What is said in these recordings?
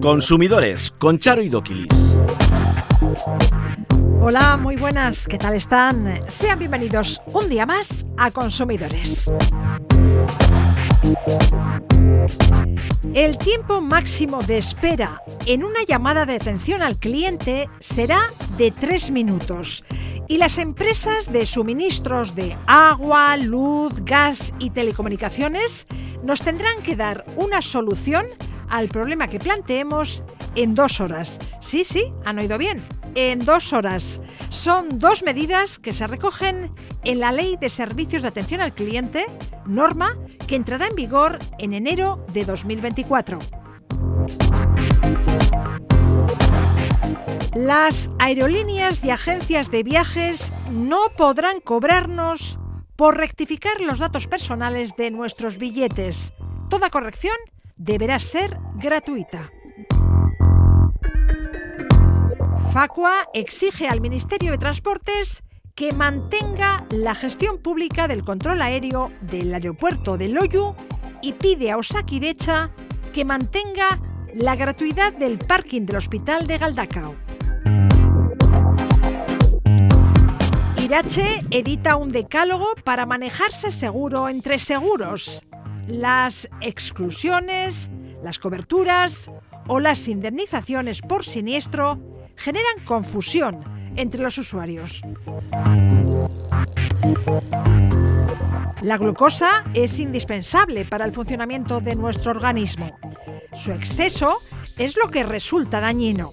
Consumidores con Charo y Doquilis. Hola, muy buenas, ¿qué tal están? Sean bienvenidos un día más a Consumidores. El tiempo máximo de espera en una llamada de atención al cliente será de tres minutos y las empresas de suministros de agua, luz, gas y telecomunicaciones nos tendrán que dar una solución al problema que planteemos en dos horas. Sí, sí, han oído bien. En dos horas. Son dos medidas que se recogen en la Ley de Servicios de Atención al Cliente, norma que entrará en vigor en enero de 2024. Las aerolíneas y agencias de viajes no podrán cobrarnos por rectificar los datos personales de nuestros billetes. Toda corrección deberá ser gratuita. Facua exige al Ministerio de Transportes que mantenga la gestión pública del control aéreo del aeropuerto de Loyu y pide a Osakidecha que mantenga la gratuidad del parking del hospital de Galdacao. Irache edita un decálogo para manejarse seguro entre seguros. Las exclusiones, las coberturas o las indemnizaciones por siniestro generan confusión entre los usuarios. La glucosa es indispensable para el funcionamiento de nuestro organismo. Su exceso es lo que resulta dañino.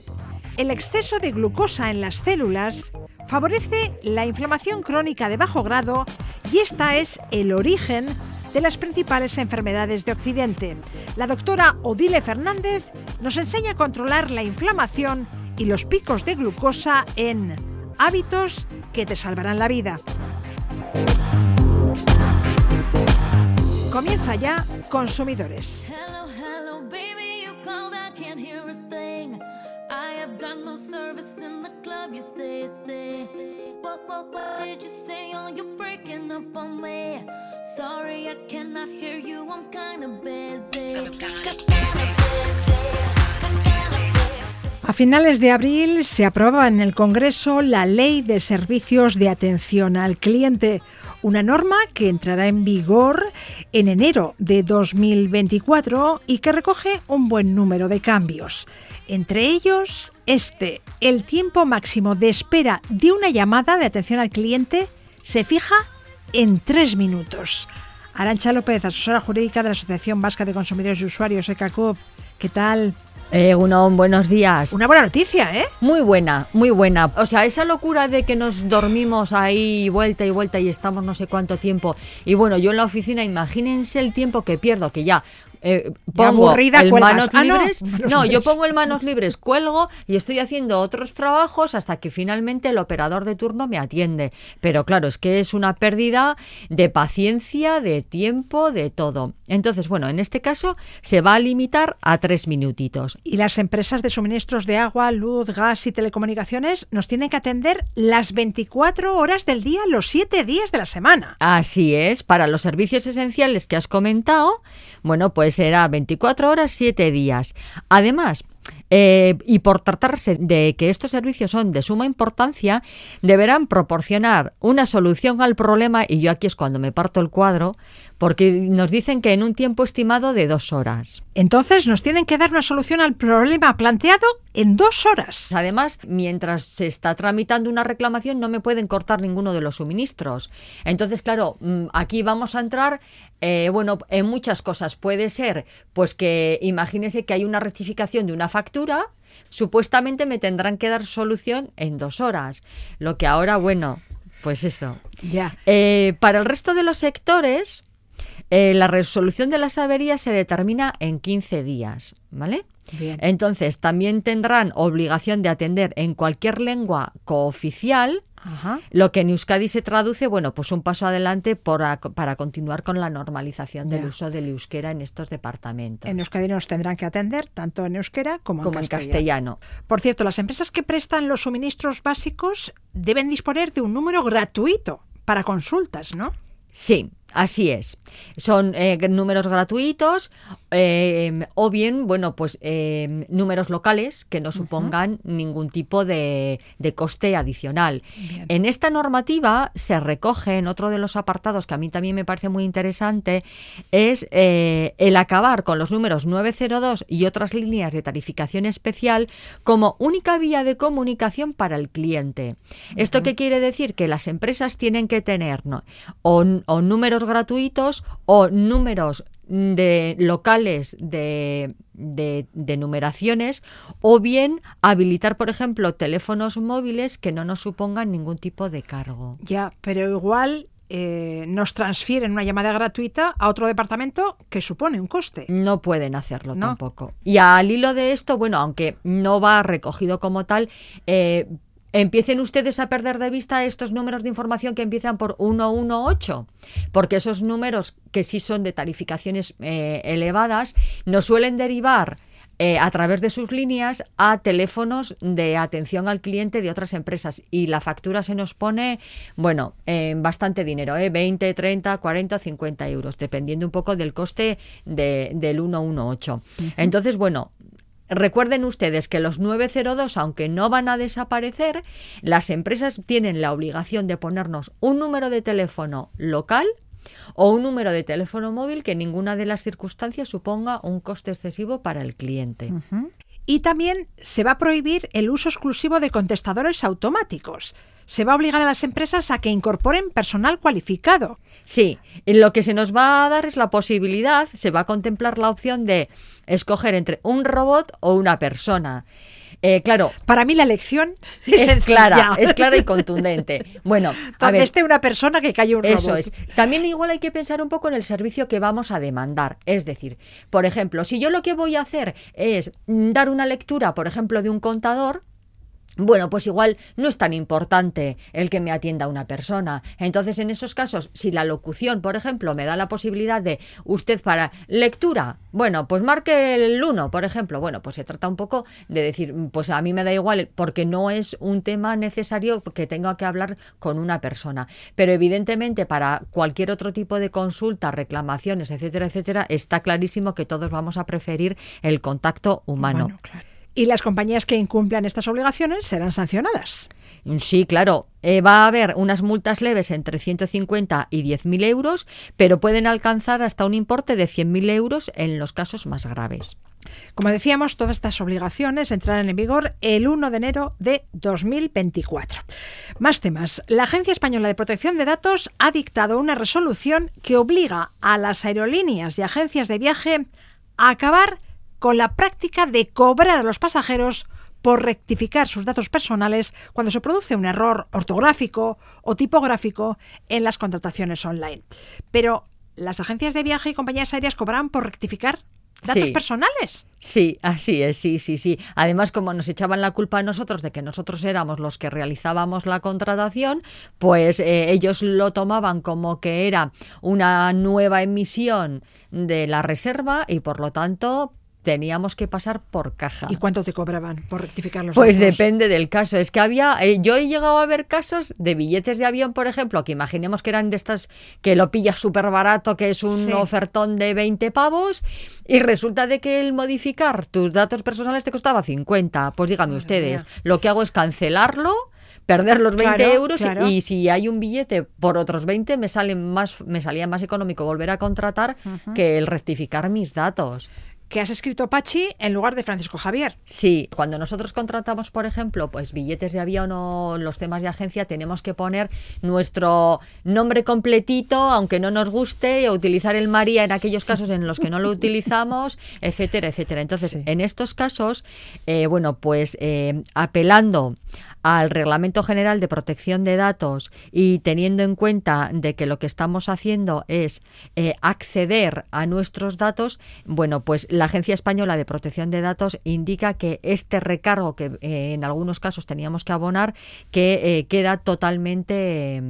El exceso de glucosa en las células favorece la inflamación crónica de bajo grado y esta es el origen de las principales enfermedades de Occidente. La doctora Odile Fernández nos enseña a controlar la inflamación y los picos de glucosa en hábitos que te salvarán la vida. Comienza ya Consumidores. A finales de abril se aprobaba en el Congreso la Ley de Servicios de Atención al Cliente, una norma que entrará en vigor en enero de 2024 y que recoge un buen número de cambios. Entre ellos, este, el tiempo máximo de espera de una llamada de atención al cliente se fija en tres minutos. Arancha López, asesora jurídica de la Asociación Vasca de Consumidores y Usuarios, ECACOP. ¿Qué tal? Eh, buenos días. Una buena noticia, ¿eh? Muy buena, muy buena. O sea, esa locura de que nos dormimos ahí vuelta y vuelta y estamos no sé cuánto tiempo. Y bueno, yo en la oficina, imagínense el tiempo que pierdo, que ya eh, pongo el manos ah, libres. no, yo pongo el manos libres, cuelgo y estoy haciendo otros trabajos hasta que finalmente el operador de turno me atiende. Pero claro, es que es una pérdida de paciencia, de tiempo, de todo. Entonces, bueno, en este caso se va a limitar a tres minutitos. Y las empresas de suministros de agua, luz, gas y telecomunicaciones nos tienen que atender las 24 horas del día, los 7 días de la semana. Así es, para los servicios esenciales que has comentado, bueno, pues será 24 horas, 7 días. Además, eh, y por tratarse de que estos servicios son de suma importancia, deberán proporcionar una solución al problema, y yo aquí es cuando me parto el cuadro, porque nos dicen que en un tiempo estimado de dos horas. Entonces nos tienen que dar una solución al problema planteado en dos horas. Además, mientras se está tramitando una reclamación, no me pueden cortar ninguno de los suministros. Entonces, claro, mm, aquí vamos a entrar, eh, bueno, en muchas cosas. Puede ser, pues que imagínese que hay una rectificación de una factura, supuestamente me tendrán que dar solución en dos horas. Lo que ahora, bueno, pues eso. Ya. Eh, para el resto de los sectores, eh, la resolución de las averías se determina en 15 días, ¿vale? Entonces, también tendrán obligación de atender en cualquier lengua cooficial, lo que en Euskadi se traduce, bueno, pues un paso adelante para continuar con la normalización del uso del euskera en estos departamentos. En Euskadi nos tendrán que atender tanto en euskera como, en, castellano. Por cierto, las empresas que prestan los suministros básicos deben disponer de un número gratuito para consultas, ¿no? Sí, Así es. Son eh, números gratuitos eh, o bien, bueno, pues eh, números locales que no supongan ningún tipo de, coste adicional. En esta normativa se recoge en otro de los apartados que a mí también me parece muy interesante, es el acabar con los números 902 y otras líneas de tarificación especial como única vía de comunicación para el cliente. ¿Esto qué quiere decir? Que las empresas tienen que tener o números gratuitos o números de locales de, de, numeraciones o bien habilitar, por ejemplo, teléfonos móviles que no nos supongan ningún tipo de cargo. Ya, pero igual eh, nos transfieren una llamada gratuita a otro departamento que supone un coste. No pueden hacerlo tampoco. Y al hilo de esto, bueno, aunque no va recogido como tal, eh, empiecen ustedes a perder de vista estos números de información que empiezan por 118, porque esos números que sí son de tarificaciones eh, elevadas nos suelen derivar eh, a través de sus líneas a teléfonos de atención al cliente de otras empresas y la factura se nos pone, bueno, en bastante dinero, ¿eh? 20, 30, 40, 50 euros, dependiendo un poco del coste de, del 118. Entonces, bueno, Recuerden ustedes que los 902, aunque no van a desaparecer, las empresas tienen la obligación de ponernos un número de teléfono local o un número de teléfono móvil que en ninguna de las circunstancias suponga un coste excesivo para el cliente. Y también se va a prohibir el uso exclusivo de contestadores automáticos se va a obligar a las empresas a que incorporen personal cualificado. Sí, lo que se nos va a dar es la posibilidad, se va a contemplar la opción de escoger entre un robot o una persona. Eh, claro. Para mí la elección es, clara, es clara y contundente. Bueno, a ver, esté una persona que calle un robot. Eso es. También igual hay que pensar un poco en el servicio que vamos a demandar. Es decir, por ejemplo, si yo lo que voy a hacer es dar una lectura, por ejemplo, de un contador, bueno, pues igual no es tan importante el que me atienda una persona. Entonces, en esos casos, si la locución, por ejemplo, me da la posibilidad de usted para lectura, bueno, pues marque el 1, por ejemplo. Bueno, pues se trata un poco de decir, pues a mí me da igual porque no es un tema necesario que tenga que hablar con una persona. Pero evidentemente para cualquier otro tipo de consulta, reclamaciones, etcétera, etcétera, está clarísimo que todos vamos a preferir el contacto humano y las compañías que incumplan estas obligaciones serán sancionadas. Sí, claro. Eh, va a haber unas multas leves entre 150 y 10.000 euros, pero pueden alcanzar hasta un importe de 100.000 euros en los casos más graves. Como decíamos, todas estas obligaciones entrarán en vigor el 1 de enero de 2024. Más temas. La Agencia Española de Protección de Datos ha dictado una resolución que obliga a las aerolíneas y agencias de viaje a acabar con la práctica de cobrar a los pasajeros por rectificar sus datos personales cuando se produce un error ortográfico o tipográfico en las contrataciones online. Pero, ¿las agencias de viaje y compañías aéreas cobran por rectificar datos personales. Sí, así es, sí, sí, sí. Además, como nos echaban la culpa a nosotros de que nosotros éramos los que realizábamos la contratación, pues eh, ellos lo tomaban como que era una nueva emisión de la reserva y por lo tanto teníamos que pasar por caja. ¿Y cuánto te cobraban por rectificar los Pues depende del caso. Es que había, eh, yo he llegado a ver casos de billetes de avión, por ejemplo, que imaginemos que eran de estas que lo pillas súper barato, que es un ofertón de 20 pavos, y resulta de que el modificar tus datos personales te costaba 50. Pues díganme ustedes, lo que hago es cancelarlo perder los 20 euros y si hay un billete por otros 20 me sale más me salía más económico volver a contratar que el rectificar mis datos que has escrito Pachi en lugar de Francisco Javier. Sí, cuando nosotros contratamos, por ejemplo, pues billetes de avión o los temas de agencia, tenemos que poner nuestro nombre completito, aunque no nos guste, o utilizar el María en aquellos casos en los que no lo utilizamos, etcétera, etcétera. Entonces, en estos casos, eh, bueno, pues eh, apelando al Reglamento General de Protección de Datos y teniendo en cuenta de que lo que estamos haciendo es eh, acceder a nuestros datos, bueno, pues la Agencia Española de Protección de Datos indica que este recargo que eh, en algunos casos teníamos que abonar, que eh, queda totalmente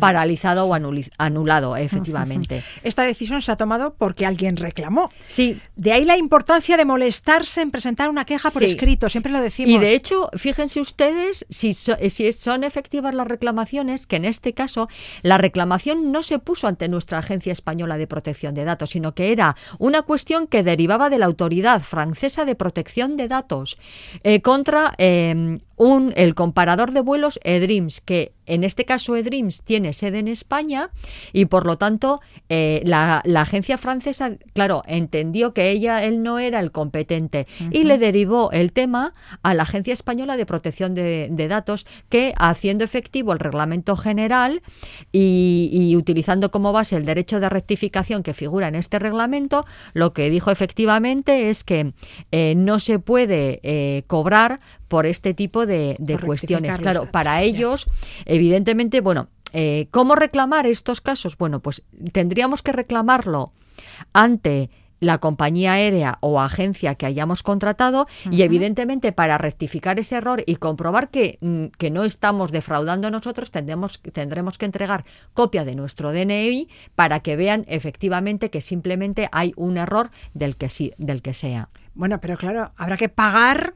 paralizado o anulado, efectivamente. Esta decisión se ha tomado porque alguien reclamó. Sí. De ahí la importancia de molestarse en presentar una queja por escrito, siempre lo decimos. Y de hecho, fíjense ustedes si, si son efectivas las reclamaciones, que en este caso la reclamación no se puso ante nuestra Agencia Española de Protección de Datos, sino que era una cuestión que derivaba de la Autoridad Francesa de Protección de Datos eh, contra eh, un, el comparador de vuelos eDreams, que en este caso eDreams tiene sede en España y por lo tanto eh, la, agencia francesa, claro, entendió que ella, él no era el competente y le derivó el tema a la Agencia Española de Protección de, Datos que haciendo efectivo el reglamento general y, utilizando como base el derecho de rectificación que figura en este reglamento, lo que dijo efectivamente es que eh, no se puede eh, cobrar por este tipo de, cuestiones. Claro, para ellos, evidentemente, bueno, eh, ¿cómo reclamar estos casos? Bueno, pues tendríamos que reclamarlo ante la compañía aérea o agencia que hayamos contratado y evidentemente para rectificar ese error y comprobar que, mm, que no estamos defraudando nosotros tendremos, tendremos que entregar copia de nuestro DNI para que vean efectivamente que simplemente hay un error del que sí, del que sea. Bueno, pero claro, habrá que pagar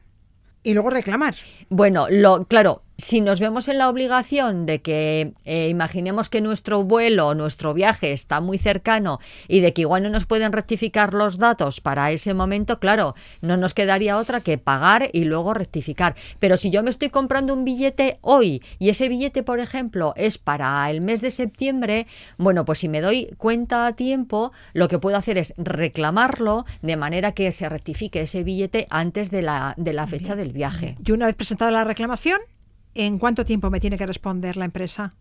y luego reclamar. Bueno, lo, claro, si nos vemos en la obligación de que eh, imaginemos que nuestro vuelo, nuestro viaje está muy cercano y de que igual no nos pueden rectificar los datos para ese momento, claro, no nos quedaría otra que pagar y luego rectificar. Pero si yo me estoy comprando un billete hoy y ese billete, por ejemplo, es para el mes de septiembre, bueno, pues si me doy cuenta a tiempo, lo que puedo hacer es reclamarlo de manera que se rectifique ese billete antes de la, de la fecha del viaje. Y una vez presentada la reclamación, ¿en cuánto tiempo me tiene que responder la empresa?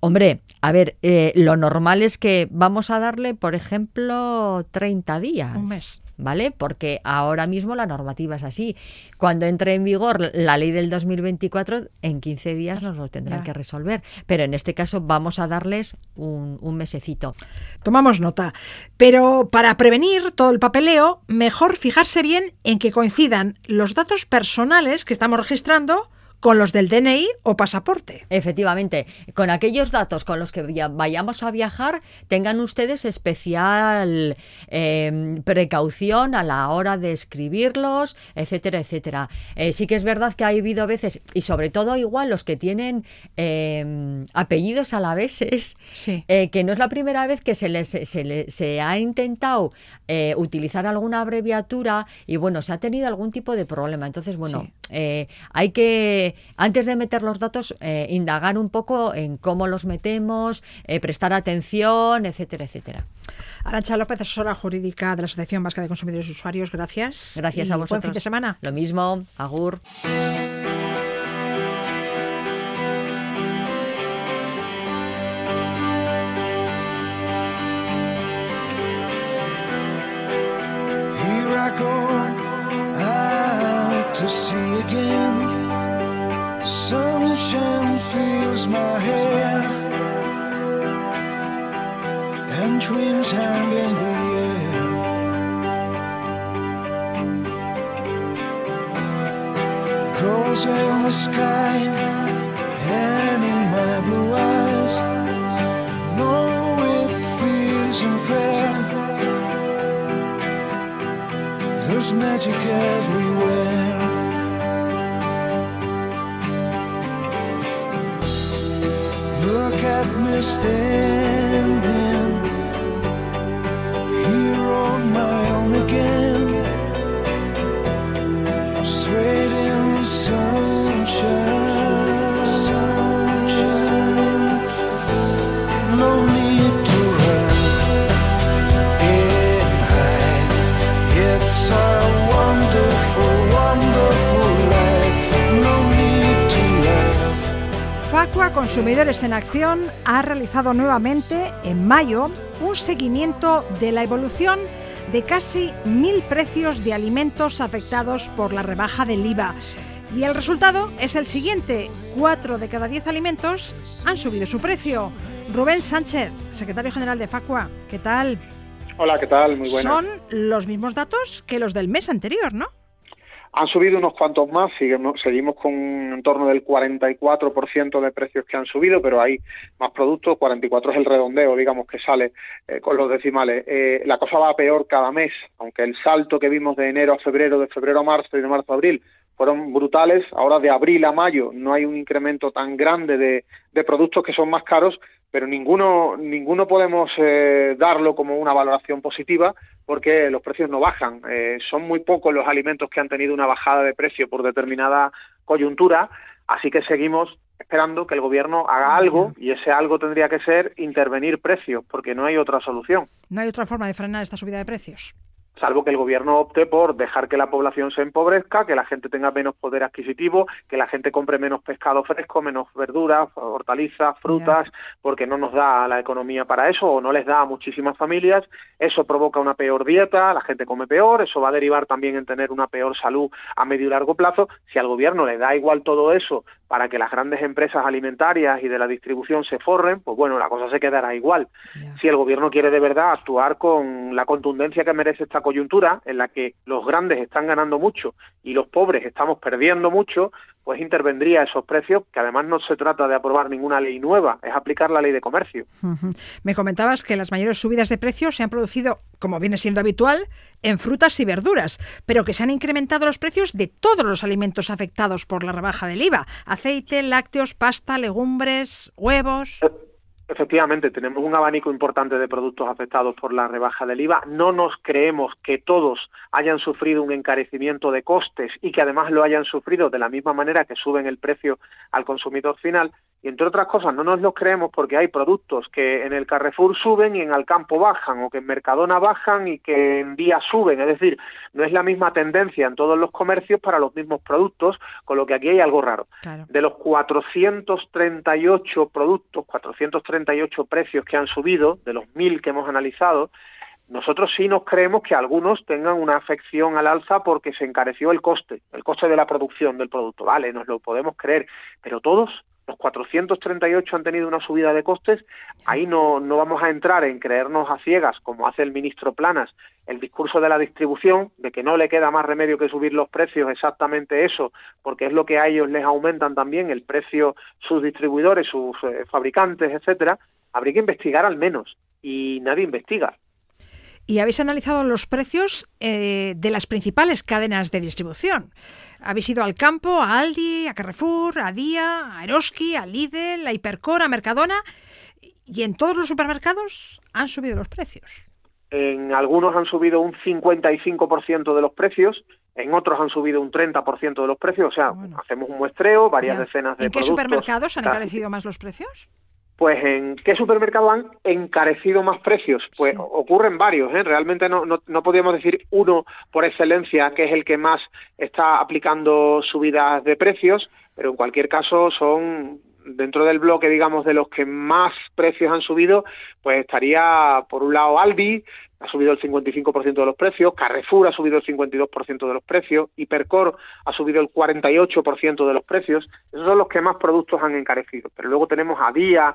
Hombre, a ver, eh, lo normal es que vamos a darle, por ejemplo, 30 días. Un mes. ¿Vale? Porque ahora mismo la normativa es así. Cuando entre en vigor la ley del 2024, en 15 días nos lo tendrán que resolver. Pero en este caso vamos a darles un, un mesecito. Tomamos nota. Pero para prevenir todo el papeleo, mejor fijarse bien en que coincidan los datos personales que estamos registrando con los del DNI o pasaporte. Efectivamente, con aquellos datos con los que vayamos a viajar, tengan ustedes especial em, precaución a la hora de escribirlos, etcétera, etcétera. Eh, sí que es verdad que ha habido veces, y sobre todo igual los que tienen em, apellidos alaveses, sí. Eh, que no es la primera vez que se les se, ha intentado eh, utilizar alguna abreviatura y bueno, se ha tenido algún tipo de problema. Entonces, bueno, hay que antes de meter los datos, eh, indagar un poco en cómo los metemos, eh, prestar atención, etcétera, etcétera. Arancha López, asesora jurídica de la Asociación Vasca de Consumidores y Usuarios, gracias. Gracias a vosotros. Buen fin de semana. Lo mismo, Agur. Fills my hair and dreams hang in the air. Girls in the sky and in my blue eyes. I know it feels unfair. There's magic everywhere. Look me standing here on my own again. I'm straight in the sunshine. Consumidores en Acción ha realizado nuevamente en mayo un seguimiento de la evolución de casi mil precios de alimentos afectados por la rebaja del IVA. Y el resultado es el siguiente. Cuatro de cada diez alimentos han subido su precio. Rubén Sánchez, secretario general de Facua, ¿qué tal? Hola, ¿qué tal? Muy buenas. Son los mismos datos que los del mes anterior, ¿no? Han subido unos cuantos más, seguimos, seguimos con en torno del 44% de precios que han subido, pero hay más productos, 44 es el redondeo, digamos, que sale eh, con los decimales. Eh, la cosa va peor cada mes, aunque el salto que vimos de enero a febrero, de febrero a marzo y de marzo a abril fueron brutales. Ahora de abril a mayo no hay un incremento tan grande de, de productos que son más caros, pero ninguno, ninguno podemos eh, darlo como una valoración positiva porque los precios no bajan. Eh, son muy pocos los alimentos que han tenido una bajada de precio por determinada coyuntura, así que seguimos esperando que el gobierno haga algo y ese algo tendría que ser intervenir precios, porque no hay otra solución. No hay otra forma de frenar esta subida de precios salvo que el gobierno opte por dejar que la población se empobrezca, que la gente tenga menos poder adquisitivo, que la gente compre menos pescado fresco, menos verduras, hortalizas, frutas, porque no nos da la economía para eso o no les da a muchísimas familias. Eso provoca una peor dieta, la gente come peor, eso va a derivar también en tener una peor salud a medio y largo plazo. Si al gobierno le da igual todo eso para que las grandes empresas alimentarias y de la distribución se forren, pues bueno, la cosa se quedará igual. Si el gobierno quiere de verdad actuar con la contundencia que merece esta coyuntura, en la que los grandes están ganando mucho y los pobres estamos perdiendo mucho, pues intervendría esos precios, que además no se trata de aprobar ninguna ley nueva, es aplicar la ley de comercio. Me comentabas que las mayores subidas de precios se han producido, como viene siendo habitual, en frutas y verduras, pero que se han incrementado los precios de todos los alimentos afectados por la rebaja del IVA, aceite, lácteos, pasta, legumbres, huevos. Efectivamente, tenemos un abanico importante de productos afectados por la rebaja del IVA. No nos creemos que todos hayan sufrido un encarecimiento de costes y que además lo hayan sufrido de la misma manera que suben el precio al consumidor final. Y entre otras cosas, no nos lo creemos porque hay productos que en el Carrefour suben y en Alcampo bajan, o que en Mercadona bajan y que en Día suben. Es decir, no es la misma tendencia en todos los comercios para los mismos productos, con lo que aquí hay algo raro. De los 438 productos, 438 38 precios que han subido, de los 1.000 que hemos analizado, nosotros sí nos creemos que algunos tengan una afección al alza porque se encareció el coste, el coste de la producción del producto. Vale, nos lo podemos creer, pero todos, los 438 han tenido una subida de costes, ahí no, no vamos a entrar en creernos a ciegas, como hace el ministro Planas, el discurso de la distribución, de que no le queda más remedio que subir los precios, exactamente eso, porque es lo que a ellos les aumentan también el precio sus distribuidores, sus eh, fabricantes, etcétera, habría que investigar al menos, y nadie investiga. Y habéis analizado los precios eh, de las principales cadenas de distribución. Habéis ido al campo, a Aldi, a Carrefour, a Día, a Eroski, a Lidl, a Hipercor, a Mercadona, y en todos los supermercados han subido los precios. En algunos han subido un 55% de los precios, en otros han subido un 30% de los precios, o sea, hacemos un muestreo, varias decenas de ¿En qué supermercados han encarecido más los precios? Pues en qué supermercado han encarecido más precios. Pues ocurren varios, ¿eh? realmente no, no, no, podríamos decir uno por excelencia que es el que más está aplicando subidas de precios, pero en cualquier caso son dentro del bloque, digamos, de los que más precios han subido, pues estaría por un lado Aldi, ha subido el 55% de los precios, Carrefour ha subido el 52% de los precios, Hipercor ha subido el 48% de los precios, esos son los que más productos han encarecido. Pero luego tenemos a Día,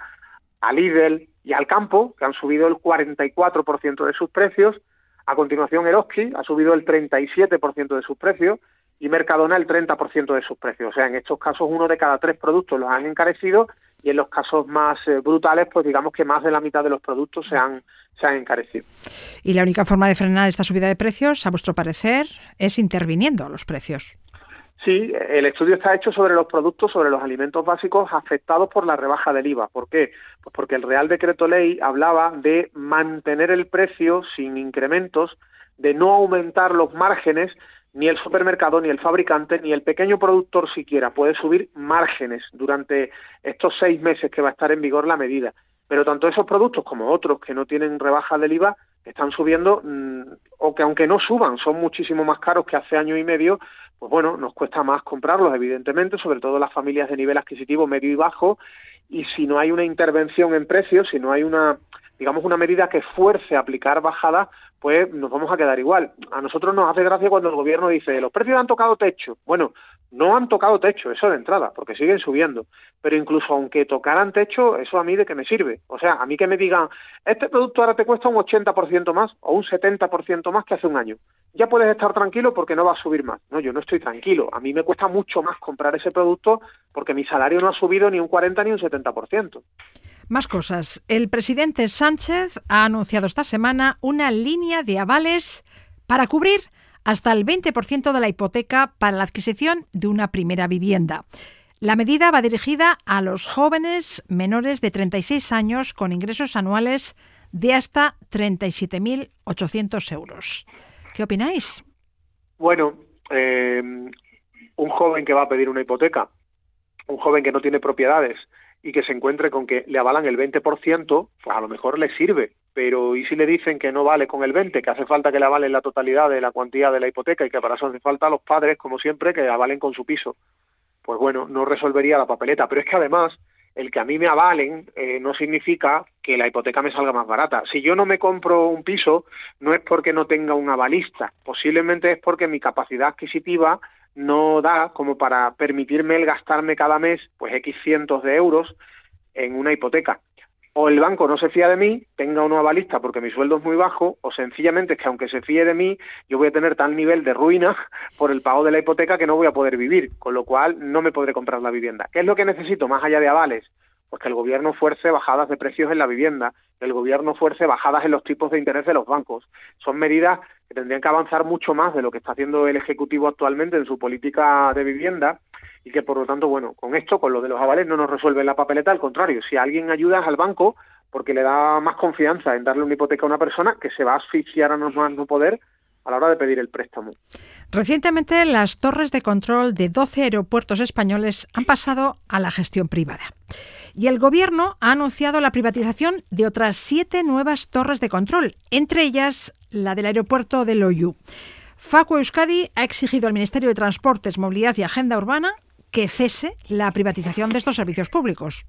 a Lidl y al Campo, que han subido el 44% de sus precios, a continuación Eroski ha subido el 37% de sus precios, y Mercadona el 30% de sus precios. O sea, en estos casos uno de cada tres productos los han encarecido y en los casos más eh, brutales, pues digamos que más de la mitad de los productos se han, se han encarecido. Y la única forma de frenar esta subida de precios, a vuestro parecer, es interviniendo los precios. Sí, el estudio está hecho sobre los productos, sobre los alimentos básicos afectados por la rebaja del IVA. ¿Por qué? Pues porque el Real Decreto Ley hablaba de mantener el precio sin incrementos, de no aumentar los márgenes ni el supermercado, ni el fabricante, ni el pequeño productor siquiera puede subir márgenes durante estos seis meses que va a estar en vigor la medida. Pero tanto esos productos como otros que no tienen rebaja del IVA están subiendo, mm, o que aunque no suban, son muchísimo más caros que hace año y medio, pues bueno, nos cuesta más comprarlos, evidentemente, sobre todo las familias de nivel adquisitivo medio y bajo, y si no hay una intervención en precios, si no hay una digamos, una medida que fuerce a aplicar bajadas, pues nos vamos a quedar igual. A nosotros nos hace gracia cuando el gobierno dice, los precios han tocado techo. Bueno, no han tocado techo, eso de entrada, porque siguen subiendo. Pero incluso aunque tocaran techo, eso a mí de qué me sirve. O sea, a mí que me digan, este producto ahora te cuesta un 80% más o un 70% más que hace un año. Ya puedes estar tranquilo porque no va a subir más. No, yo no estoy tranquilo. A mí me cuesta mucho más comprar ese producto porque mi salario no ha subido ni un 40 ni un 70%. Más cosas. El presidente Sánchez ha anunciado esta semana una línea de avales para cubrir hasta el 20% de la hipoteca para la adquisición de una primera vivienda. La medida va dirigida a los jóvenes menores de 36 años con ingresos anuales de hasta 37.800 euros. ¿Qué opináis? Bueno, eh, un joven que va a pedir una hipoteca, un joven que no tiene propiedades y que se encuentre con que le avalan el 20%, pues a lo mejor le sirve, pero ¿y si le dicen que no vale con el 20, que hace falta que le avalen la totalidad de la cuantía de la hipoteca y que para eso hace falta los padres, como siempre, que avalen con su piso? Pues bueno, no resolvería la papeleta, pero es que además el que a mí me avalen eh, no significa que la hipoteca me salga más barata. Si yo no me compro un piso, no es porque no tenga un avalista, posiblemente es porque mi capacidad adquisitiva no da como para permitirme el gastarme cada mes pues X cientos de euros en una hipoteca o el banco no se fía de mí, tenga una avalista porque mi sueldo es muy bajo, o sencillamente es que aunque se fíe de mí, yo voy a tener tal nivel de ruina por el pago de la hipoteca que no voy a poder vivir, con lo cual no me podré comprar la vivienda. ¿Qué es lo que necesito más allá de avales? Pues que el gobierno fuerce bajadas de precios en la vivienda, que el gobierno fuerce bajadas en los tipos de interés de los bancos. Son medidas que tendrían que avanzar mucho más de lo que está haciendo el Ejecutivo actualmente en su política de vivienda y que por lo tanto, bueno, con esto, con lo de los avales, no nos resuelven la papeleta, al contrario, si alguien ayuda al banco porque le da más confianza en darle una hipoteca a una persona que se va a asfixiar a no más no poder a la hora de pedir el préstamo. Recientemente las torres de control de 12 aeropuertos españoles han pasado a la gestión privada. Y el Gobierno ha anunciado la privatización de otras siete nuevas torres de control, entre ellas la del aeropuerto de Loyu. Facu Euskadi ha exigido al Ministerio de Transportes, Movilidad y Agenda Urbana que cese la privatización de estos servicios públicos.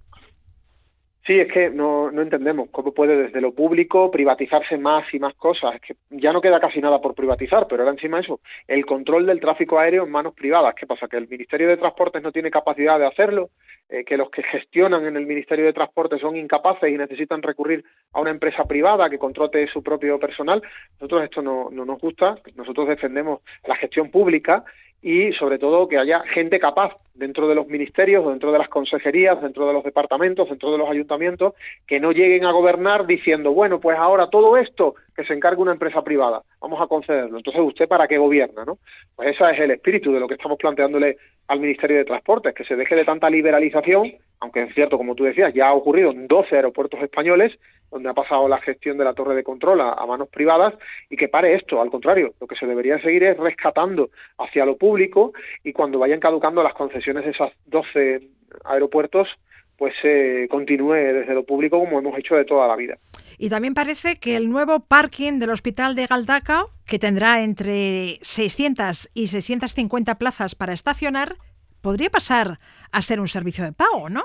Sí, es que no, no entendemos cómo puede desde lo público privatizarse más y más cosas. Es que ya no queda casi nada por privatizar, pero ahora encima eso, el control del tráfico aéreo en manos privadas. ¿Qué pasa? Que el Ministerio de Transportes no tiene capacidad de hacerlo, eh, que los que gestionan en el Ministerio de Transportes son incapaces y necesitan recurrir a una empresa privada que controte su propio personal. Nosotros esto no, no nos gusta, nosotros defendemos la gestión pública y sobre todo que haya gente capaz dentro de los ministerios, dentro de las consejerías, dentro de los departamentos, dentro de los ayuntamientos, que no lleguen a gobernar diciendo, bueno, pues ahora todo esto que se encargue una empresa privada, vamos a concederlo. Entonces, ¿usted para qué gobierna? ¿no? Pues ese es el espíritu de lo que estamos planteándole al Ministerio de Transportes, que se deje de tanta liberalización, aunque es cierto, como tú decías, ya ha ocurrido en 12 aeropuertos españoles, donde ha pasado la gestión de la torre de control a, manos privadas, y que pare esto. Al contrario, lo que se debería seguir es rescatando hacia lo público y cuando vayan caducando las concesiones de esos 12 aeropuertos, pues se continúe desde lo público como hemos hecho de toda la vida. Y también parece que el nuevo parking del hospital de Galdacao, que tendrá entre 600 y 650 plazas para estacionar, podría pasar a ser un servicio de pago, ¿no?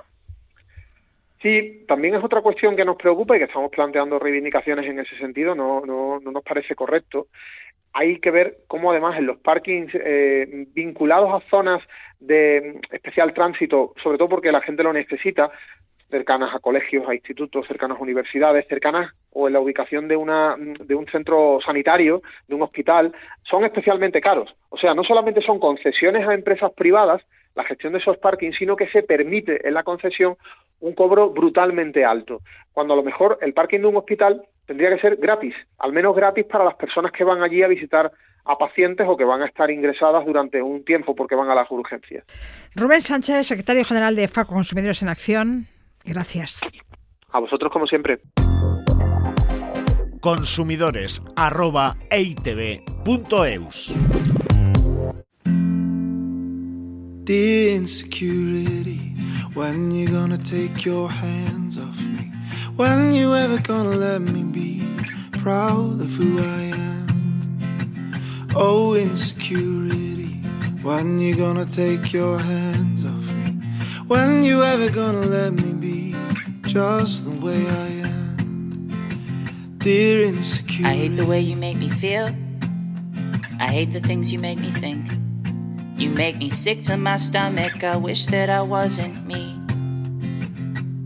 Sí, también es otra cuestión que nos preocupa y que estamos planteando reivindicaciones en ese sentido, no, no, no nos parece correcto. Hay que ver cómo además en los parkings eh, vinculados a zonas de especial tránsito, sobre todo porque la gente lo necesita, cercanas a colegios, a institutos, cercanas a universidades, cercanas o en la ubicación de, una, de un centro sanitario, de un hospital, son especialmente caros. O sea, no solamente son concesiones a empresas privadas, la gestión de esos parkings, sino que se permite en la concesión un cobro brutalmente alto, cuando a lo mejor el parking de un hospital tendría que ser gratis, al menos gratis para las personas que van allí a visitar a pacientes o que van a estar ingresadas durante un tiempo porque van a las urgencias. Rubén Sánchez, secretario general de FACO Consumidores en Acción, gracias. A vosotros como siempre. Consumidores The insecurity, when you gonna take your hands off me? When you ever gonna let me be proud of who I am? Oh, insecurity, when you gonna take your hands off me? When you ever gonna let me be just the way I am? Dear insecurity. I hate the way you make me feel. I hate the things you make me think. You make me sick to my stomach. I wish that I wasn't me.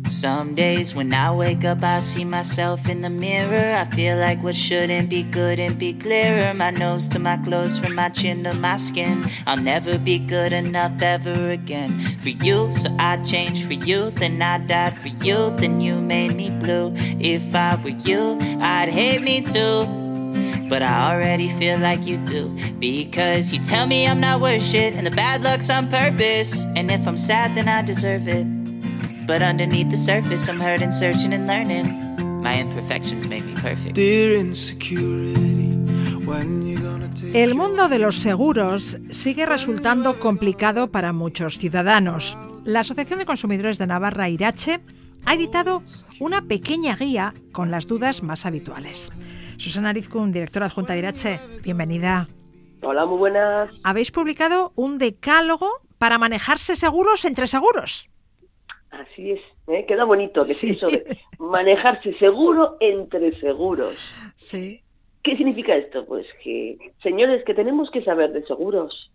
Some days when I wake up, I see myself in the mirror. I feel like what shouldn't be couldn't be clearer. My nose to my clothes, from my chin to my skin. I'll never be good enough ever again for you. So I changed for you, then I died for you, then you made me blue. If I were you, I'd hate me too. But I already feel like you do. Because you tell me I'm not worth shit, and the bad luck's on purpose. And if I'm sad, then I deserve it. But underneath the surface, I'm hurting, searching, and learning. My imperfections make me perfect. Dear insecurity, when you gonna take El mundo de los seguros sigue resultando complicado para muchos ciudadanos. La Asociación de Consumidores de Navarra, Irache, ha editado una pequeña guía con las dudas más habituales. Susana Arizkun, directora adjunta de Irache, bienvenida. Hola, muy buenas. Habéis publicado un decálogo para manejarse seguros entre seguros. Así es, ¿eh? queda bonito que sí. eso de manejarse seguro entre seguros. Sí. ¿Qué significa esto? Pues que, señores, que tenemos que saber de seguros,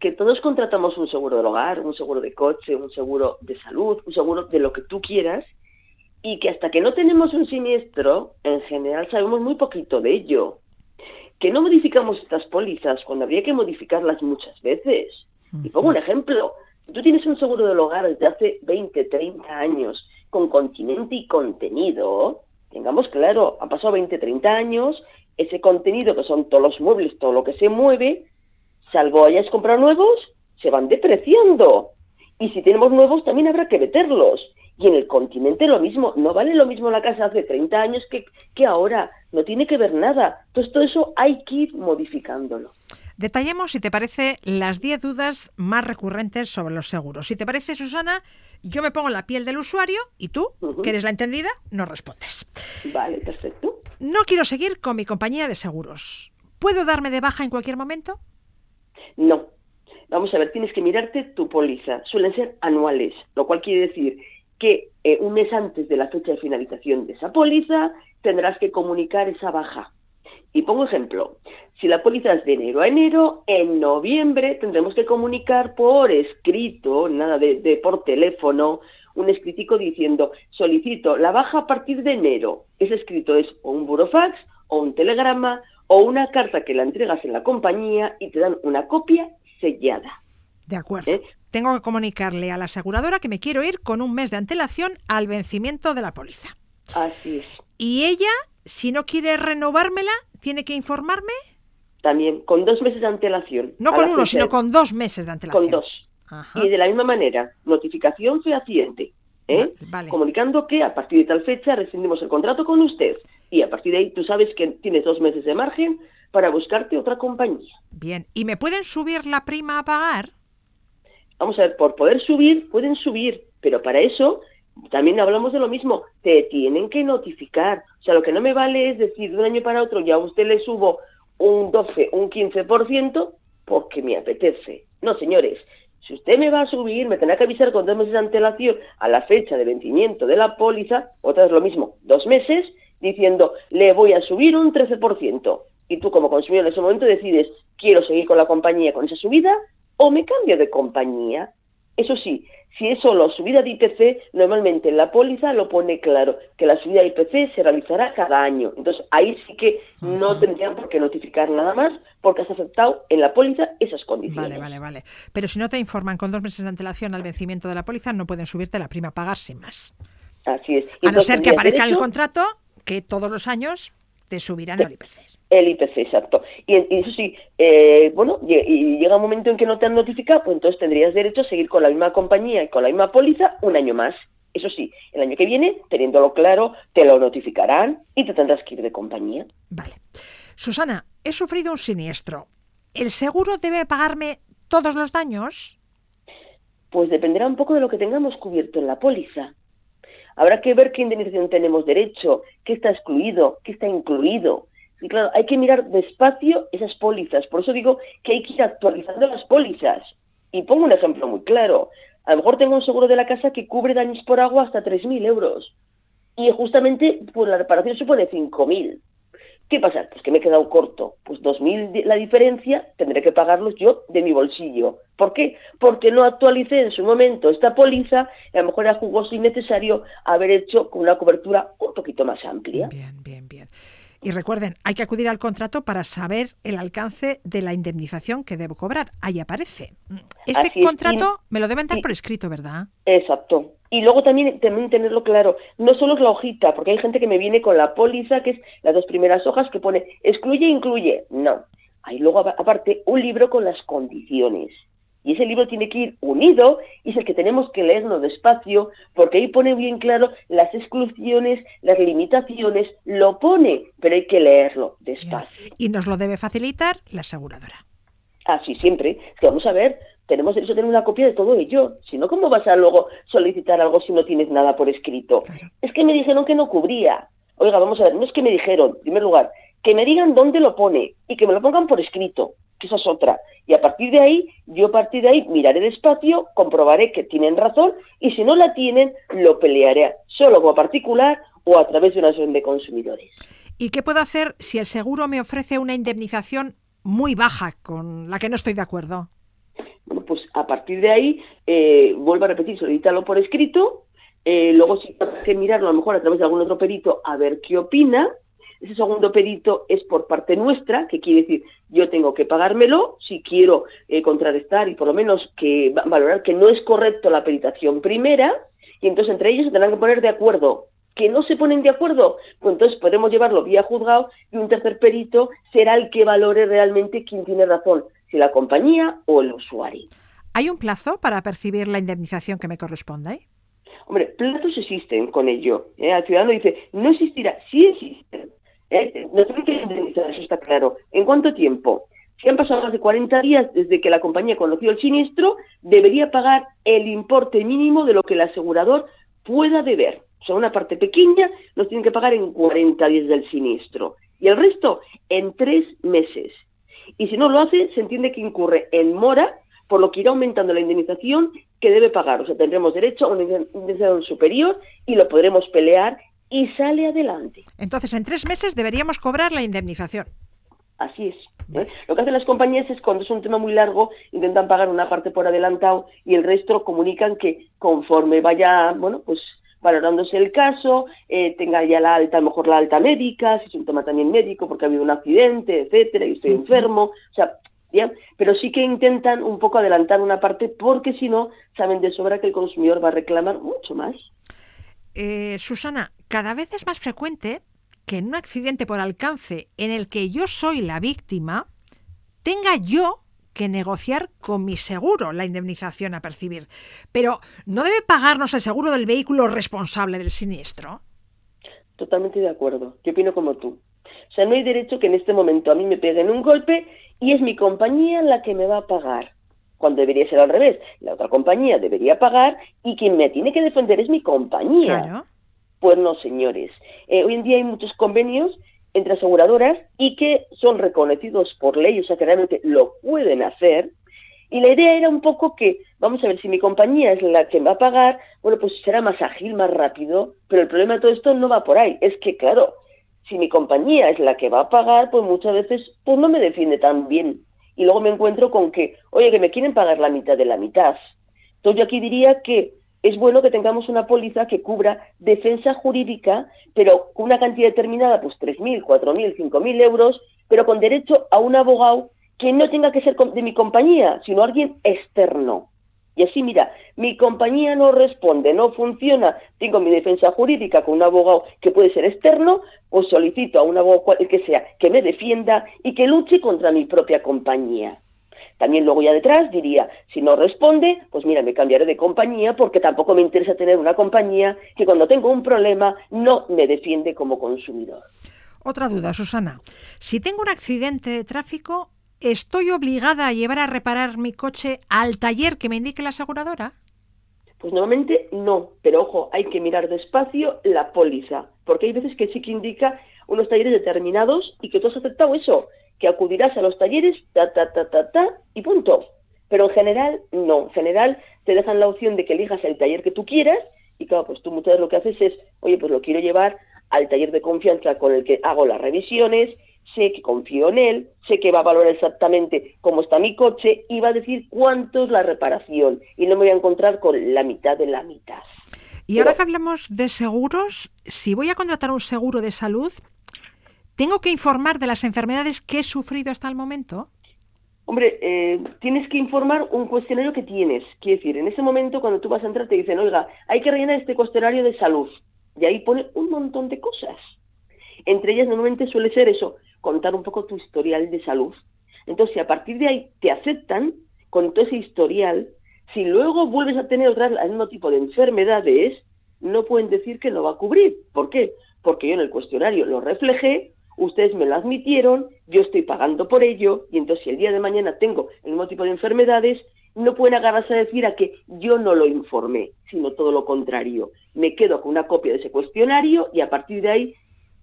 que todos contratamos un seguro del hogar, un seguro de coche, un seguro de salud, un seguro de lo que tú quieras, y que hasta que no tenemos un siniestro, en general sabemos muy poquito de ello. Que no modificamos estas pólizas cuando habría que modificarlas muchas veces. Y pongo un ejemplo. Si tú tienes un seguro del hogar desde hace 20, 30 años, con continente y contenido, tengamos claro, han pasado 20, 30 años, ese contenido que son todos los muebles, todo lo que se mueve, salvo hayas comprado nuevos, se van depreciando. Y si tenemos nuevos, también habrá que meterlos. Y en el continente lo mismo, no vale lo mismo la casa hace 30 años que, que ahora, no tiene que ver nada. Entonces todo eso hay que ir modificándolo. Detallemos, si te parece, las 10 dudas más recurrentes sobre los seguros. Si te parece, Susana, yo me pongo en la piel del usuario y tú, Ujú. que eres la entendida, nos respondes. Vale, perfecto. No quiero seguir con mi compañía de seguros. ¿Puedo darme de baja en cualquier momento? No. Vamos a ver, tienes que mirarte tu póliza. Suelen ser anuales, lo cual quiere decir que eh, un mes antes de la fecha de finalización de esa póliza tendrás que comunicar esa baja. Y pongo ejemplo, si la póliza es de enero a enero, en noviembre tendremos que comunicar por escrito, nada de, de por teléfono, un escritico diciendo solicito la baja a partir de enero. Ese escrito es o un burofax o un telegrama o una carta que la entregas en la compañía y te dan una copia sellada. De acuerdo. ¿Eh? Tengo que comunicarle a la aseguradora que me quiero ir con un mes de antelación al vencimiento de la póliza. Así es. Y ella, si no quiere renovármela, tiene que informarme, También con dos meses de antelación. no con uno, sino de- con dos meses de antelación. con dos. Ajá. Y de la misma manera, notificación fehaciente. ¿eh? Va- vale. Comunicando que a partir de tal fecha rescindimos el contrato con usted. Y a partir de ahí tú sabes que tienes dos meses de margen para buscarte otra compañía. Bien. ¿Y me pueden subir la prima a pagar? Vamos a ver, por poder subir, pueden subir, pero para eso también hablamos de lo mismo, te tienen que notificar. O sea, lo que no me vale es decir de un año para otro, ya a usted le subo un 12, un 15% porque me apetece. No, señores, si usted me va a subir, me tendrá que avisar con dos meses de antelación a la fecha de vencimiento de la póliza, otra vez lo mismo, dos meses, diciendo, le voy a subir un 13%. Y tú como consumidor en ese momento decides, quiero seguir con la compañía con esa subida o me cambio de compañía. Eso sí, si es solo subida de IPC, normalmente en la póliza lo pone claro que la subida de IPC se realizará cada año. Entonces ahí sí que no tendrían por qué notificar nada más porque has aceptado en la póliza esas condiciones. Vale, vale, vale. Pero si no te informan con dos meses de antelación al vencimiento de la póliza, no pueden subirte la prima a pagar sin más. Así es. A no ser que aparezca en el contrato que todos los años te subirán el IPC. El IPC, exacto. Y, y eso sí, eh, bueno, lle- y llega un momento en que no te han notificado, pues entonces tendrías derecho a seguir con la misma compañía y con la misma póliza un año más. Eso sí, el año que viene, teniéndolo claro, te lo notificarán y te tendrás que ir de compañía. Vale. Susana, he sufrido un siniestro. ¿El seguro debe pagarme todos los daños? Pues dependerá un poco de lo que tengamos cubierto en la póliza. Habrá que ver qué indemnización tenemos derecho, qué está excluido, qué está incluido. Y claro, hay que mirar despacio esas pólizas. Por eso digo que hay que ir actualizando las pólizas. Y pongo un ejemplo muy claro. A lo mejor tengo un seguro de la casa que cubre daños por agua hasta 3.000 euros. y justamente pues la reparación supone 5.000. ¿Qué pasa? Pues que me he quedado corto. Pues 2.000 la diferencia tendré que pagarlos yo de mi bolsillo. ¿Por qué? Porque no actualicé en su momento esta póliza y a lo mejor era jugoso y necesario haber hecho con una cobertura un poquito más amplia. Bien, bien, bien. Y recuerden, hay que acudir al contrato para saber el alcance de la indemnización que debo cobrar. Ahí aparece. Este contrato me lo deben dar por escrito, ¿verdad? Exacto. Y luego también, también tenerlo claro, no solo es la hojita, porque hay gente que me viene con la póliza, que es las dos primeras hojas, que pone excluye, incluye. No. Hay luego aparte un libro con las condiciones. Y ese libro tiene que ir unido y es el que tenemos que leerlo despacio porque ahí pone bien claro las exclusiones, las limitaciones, lo pone, pero hay que leerlo despacio. Y nos lo debe facilitar la aseguradora. Así siempre. Es que vamos a ver, tenemos derecho a tener una copia de todo ello. Si no, ¿cómo vas a luego solicitar algo si no tienes nada por escrito? Es que me dijeron que no cubría. Oiga, vamos a ver, no es que me dijeron, en primer lugar, que me digan dónde lo pone y que me lo pongan por escrito que esa es otra. Y a partir de ahí, yo a partir de ahí miraré despacio, comprobaré que tienen razón y si no la tienen, lo pelearé solo como particular o a través de una asociación de consumidores. ¿Y qué puedo hacer si el seguro me ofrece una indemnización muy baja con la que no estoy de acuerdo? Bueno, pues a partir de ahí, eh, vuelvo a repetir, solicítalo por escrito, eh, luego si tienes que mirarlo a lo mejor a través de algún otro perito a ver qué opina, ese segundo perito es por parte nuestra, que quiere decir yo tengo que pagármelo si quiero eh, contrarrestar y por lo menos que valorar que no es correcto la peritación primera, y entonces entre ellos se tendrán que poner de acuerdo. Que no se ponen de acuerdo, pues entonces podemos llevarlo vía juzgado y un tercer perito será el que valore realmente quién tiene razón, si la compañía o el usuario. ¿Hay un plazo para percibir la indemnización que me corresponde? Hombre, plazos existen con ello. ¿eh? El ciudadano dice, no existirá, sí existen. ¿Eh? No tienen que indemnizar, eso está claro. ¿En cuánto tiempo? Si han pasado más de 40 días desde que la compañía conoció el siniestro, debería pagar el importe mínimo de lo que el asegurador pueda deber. O sea, una parte pequeña nos tienen que pagar en 40 días del siniestro y el resto en tres meses. Y si no lo hace, se entiende que incurre en mora, por lo que irá aumentando la indemnización que debe pagar. O sea, tendremos derecho a una indemnización superior y lo podremos pelear y sale adelante. Entonces, en tres meses deberíamos cobrar la indemnización. Así es. ¿eh? Lo que hacen las compañías es cuando es un tema muy largo, intentan pagar una parte por adelantado y el resto comunican que conforme vaya, bueno, pues valorándose el caso, eh, tenga ya la alta, a lo mejor la alta médica, si es un tema también médico porque ha habido un accidente, etcétera, y estoy enfermo, o sea, bien, pero sí que intentan un poco adelantar una parte porque si no, saben de sobra que el consumidor va a reclamar mucho más. Eh, Susana, cada vez es más frecuente que en un accidente por alcance en el que yo soy la víctima, tenga yo que negociar con mi seguro la indemnización a percibir. Pero ¿no debe pagarnos el seguro del vehículo responsable del siniestro? Totalmente de acuerdo. Yo opino como tú. O sea, no hay derecho que en este momento a mí me peguen un golpe y es mi compañía la que me va a pagar cuando debería ser al revés. La otra compañía debería pagar y quien me tiene que defender es mi compañía. Pues no, señores. Eh, hoy en día hay muchos convenios entre aseguradoras y que son reconocidos por ley, o sea que realmente lo pueden hacer. Y la idea era un poco que, vamos a ver, si mi compañía es la que va a pagar, bueno, pues será más ágil, más rápido, pero el problema de todo esto no va por ahí. Es que, claro, si mi compañía es la que va a pagar, pues muchas veces pues no me defiende tan bien y luego me encuentro con que, oye, que me quieren pagar la mitad de la mitad. Entonces yo aquí diría que es bueno que tengamos una póliza que cubra defensa jurídica, pero con una cantidad determinada, pues 3.000, 4.000, 5.000 euros, pero con derecho a un abogado que no tenga que ser de mi compañía, sino alguien externo. Y así, mira, mi compañía no responde, no funciona, tengo mi defensa jurídica con un abogado que puede ser externo, o solicito a un abogado que sea que me defienda y que luche contra mi propia compañía. También luego ya detrás diría, si no responde, pues mira, me cambiaré de compañía porque tampoco me interesa tener una compañía que cuando tengo un problema no me defiende como consumidor. Otra duda, Susana. Si tengo un accidente de tráfico, ¿estoy obligada a llevar a reparar mi coche al taller que me indique la aseguradora? Pues normalmente no, pero ojo, hay que mirar despacio la póliza, porque hay veces que sí que indica unos talleres determinados y que tú has aceptado eso, que acudirás a los talleres, ta, ta, ta, ta, ta, y punto. Pero en general, no. En general, te dejan la opción de que elijas el taller que tú quieras Y claro, pues tú muchas veces lo que haces es, oye, pues lo quiero llevar al taller de confianza con el que hago las revisiones, sé que confío en él, sé que va a valorar exactamente cómo está mi coche y va a decir cuánto es la reparación y no me voy a encontrar con la mitad de la mitad. Y ahora que hablamos de seguros, si voy a contratar un seguro de salud, ¿tengo que informar de las enfermedades que he sufrido hasta el momento? Hombre, eh, tienes que informar un cuestionario que tienes. Quiere decir, en ese momento cuando tú vas a entrar te dicen, oiga, hay que rellenar este cuestionario de salud. Y ahí pone un montón de cosas. Entre ellas normalmente suele ser eso, contar un poco tu historial de salud. Entonces, si a partir de ahí te aceptan con todo ese historial, si luego vuelves a tener otro mismo tipo de enfermedades, no pueden decir que lo va a cubrir. ¿Por qué? Porque yo en el cuestionario lo reflejé, ustedes me lo admitieron, yo estoy pagando por ello, y entonces si el día de mañana tengo el mismo tipo de enfermedades, no pueden agarrarse a decir a que yo no lo informé, sino todo lo contrario. Me quedo con una copia de ese cuestionario y a partir de ahí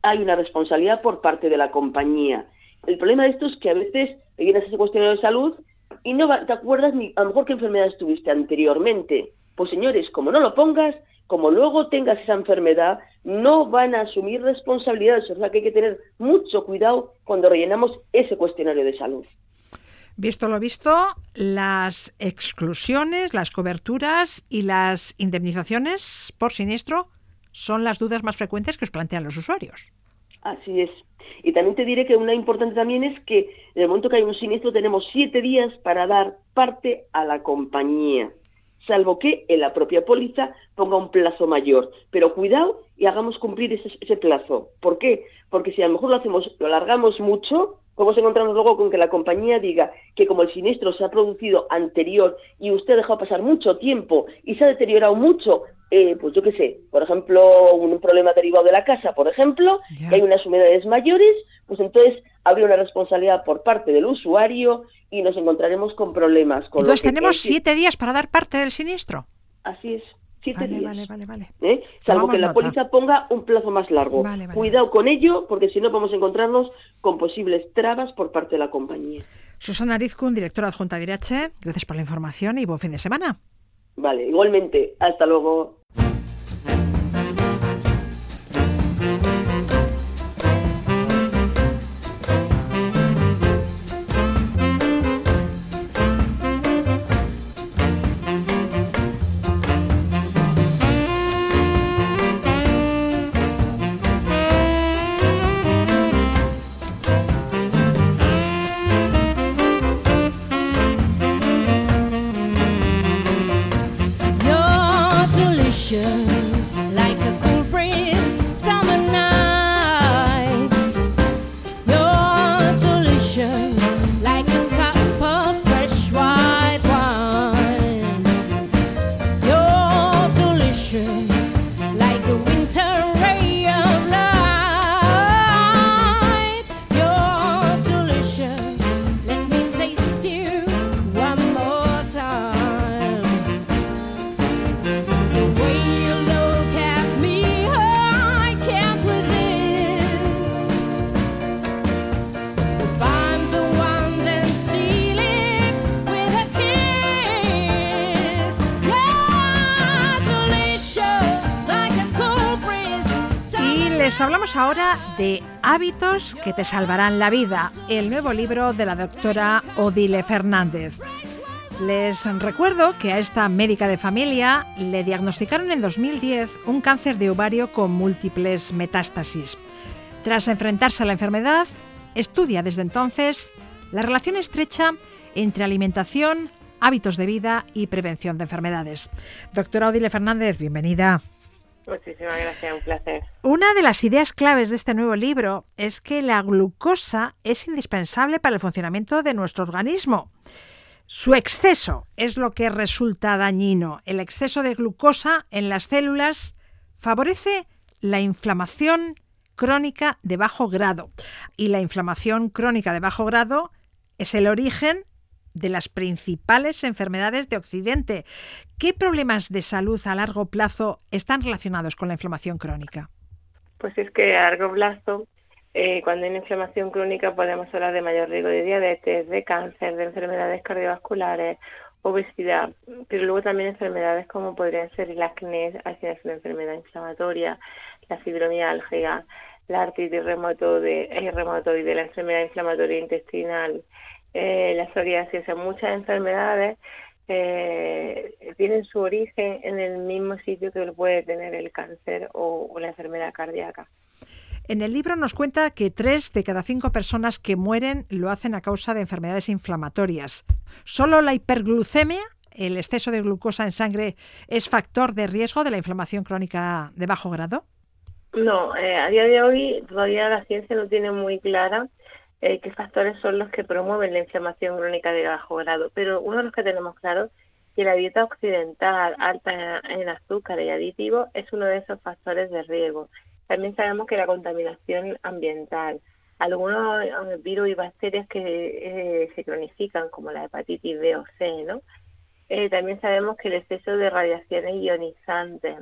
hay una responsabilidad por parte de la compañía. El problema de esto es que a veces llenas ese cuestionario de salud y no te acuerdas ni a lo mejor qué enfermedad tuviste anteriormente. Pues señores, como no lo pongas, como luego tengas esa enfermedad, no van a asumir responsabilidades. O sea que hay que tener mucho cuidado cuando rellenamos ese cuestionario de salud. Visto lo visto, las exclusiones, las coberturas y las indemnizaciones por siniestro son las dudas más frecuentes que os plantean los usuarios. Así es. Y también te diré que una importante también es que en el momento que hay un siniestro tenemos siete días para dar parte a la compañía, salvo que en la propia póliza ponga un plazo mayor. Pero cuidado y hagamos cumplir ese, ese plazo. ¿Por qué? Porque si a lo mejor lo hacemos, lo alargamos mucho, podemos encontrarnos luego con que la compañía diga que como el siniestro se ha producido anterior y usted ha dejado pasar mucho tiempo y se ha deteriorado mucho, eh, pues yo qué sé, por ejemplo, un, problema derivado de la casa, por ejemplo, y hay unas humedades mayores, pues entonces habría una responsabilidad por parte del usuario y nos encontraremos con problemas. Con entonces tenemos siete días para dar parte del siniestro. Así es. Siete vale, días. Vale, vale, vale. ¿Eh? Salvo que la póliza ponga un plazo más largo. Cuidado con ello, porque si no podemos encontrarnos con posibles trabas por parte de la compañía. Susana Arizcun, directora adjunta de IRH, gracias por la información y buen fin de semana. Vale, igualmente. Hasta luego. De Hábitos que te salvarán la vida, el nuevo libro de la doctora Odile Fernández. Les recuerdo que a esta médica de familia le diagnosticaron en 2010 un cáncer de ovario con múltiples metástasis. Tras enfrentarse a la enfermedad, estudia desde entonces la relación estrecha entre alimentación, hábitos de vida y prevención de enfermedades. Doctora Odile Fernández, bienvenida. Muchísimas gracias, un placer. Una de las ideas claves de este nuevo libro es que la glucosa es indispensable para el funcionamiento de nuestro organismo. Su exceso es lo que resulta dañino. El exceso de glucosa en las células favorece la inflamación crónica de bajo grado. Y la inflamación crónica de bajo grado es el origen de las principales enfermedades de Occidente. ¿Qué problemas de salud a largo plazo están relacionados con la inflamación crónica? Pues es que a largo plazo, eh, cuando hay inflamación crónica, podemos hablar de mayor riesgo de diabetes, de cáncer, de enfermedades cardiovasculares obesidad, pero luego también enfermedades como podrían ser el acné, así es una enfermedad inflamatoria, la fibromialgia, la artritis reumatoide, reumatoide la enfermedad inflamatoria intestinal, eh, la psoriasis, muchas enfermedades eh, tienen su origen en el mismo sitio que puede tener el cáncer o, la enfermedad cardíaca. En el libro nos cuenta que tres de cada cinco personas que mueren lo hacen a causa de enfermedades inflamatorias. ¿Solo la hiperglucemia, el exceso de glucosa en sangre, es factor de riesgo de la inflamación crónica de bajo grado? No, eh, a día de hoy todavía la ciencia no tiene muy clara eh, qué factores son los que promueven la inflamación crónica de bajo grado, pero uno de los que tenemos claro es que la dieta occidental alta en azúcar y aditivos es uno de esos factores de riesgo. También sabemos que la contaminación ambiental, algunos eh, virus y bacterias que eh, se cronifican, como la hepatitis B o C, ¿no? también sabemos que el exceso de radiaciones ionizantes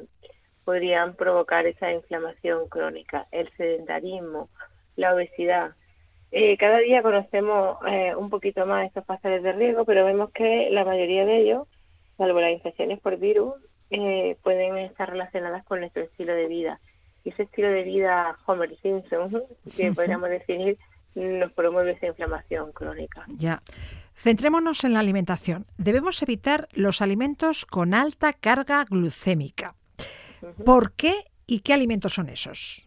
podrían provocar esa inflamación crónica, el sedentarismo, la obesidad, eh, cada día conocemos eh, un poquito más estos factores de riesgo, pero vemos que la mayoría de ellos, salvo las infecciones por virus, eh, pueden estar relacionadas con nuestro estilo de vida. Y ese estilo de vida Homer Simpson, que podríamos definir, nos promueve esa inflamación crónica. Ya. Centrémonos en la alimentación. Debemos evitar los alimentos con alta carga glucémica. ¿Por qué y qué alimentos son esos?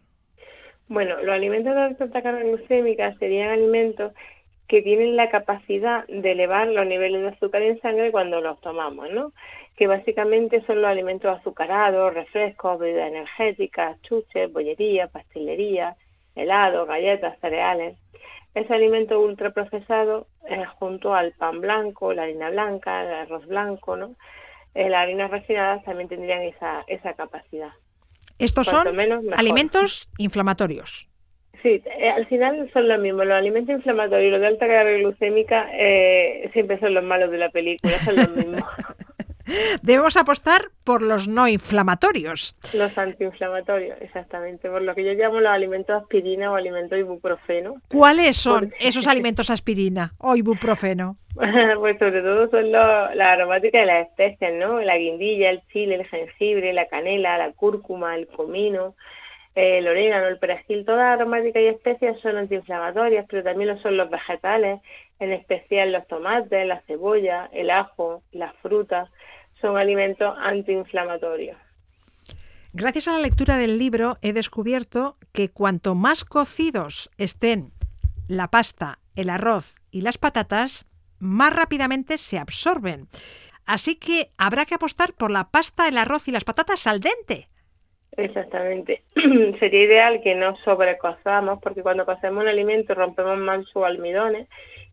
Bueno, los alimentos de alta carga glucémica serían alimentos que tienen la capacidad de elevar los niveles de azúcar en sangre cuando los tomamos, ¿no? Que básicamente son los alimentos azucarados, refrescos, bebidas energéticas, chuches, bollería, pastelería, helados, galletas, cereales. Ese alimento ultraprocesado, eh, junto al pan blanco, la harina blanca, el arroz blanco, ¿no? Eh, las harinas refinadas también tendrían esa, esa capacidad. Estos son alimentos inflamatorios. Sí, eh, al final son lo mismo. Los alimentos inflamatorios y los de alta carga glucémica eh, siempre son los malos de la película, son los mismos. Debemos apostar por los no inflamatorios. Los antiinflamatorios, exactamente. Por lo que yo llamo los alimentos aspirina o alimentos ibuprofeno. ¿Cuáles son esos alimentos aspirina o ibuprofeno? pues sobre todo son la aromática de las especias, ¿no? La guindilla, el chile, el jengibre, la canela, la cúrcuma, el comino, el orégano, el perejil, todas las aromáticas y especias son antiinflamatorias, pero también lo son los vegetales, en especial los tomates, la cebolla, el ajo, las frutas, son alimentos antiinflamatorios. Gracias a la lectura del libro he descubierto que cuanto más cocidos estén la pasta, el arroz y las patatas, más rápidamente se absorben. Así que habrá que apostar por la pasta, el arroz y las patatas al dente. Exactamente. Sería ideal que no sobrecozamos porque cuando cocemos un alimento rompemos más sus almidones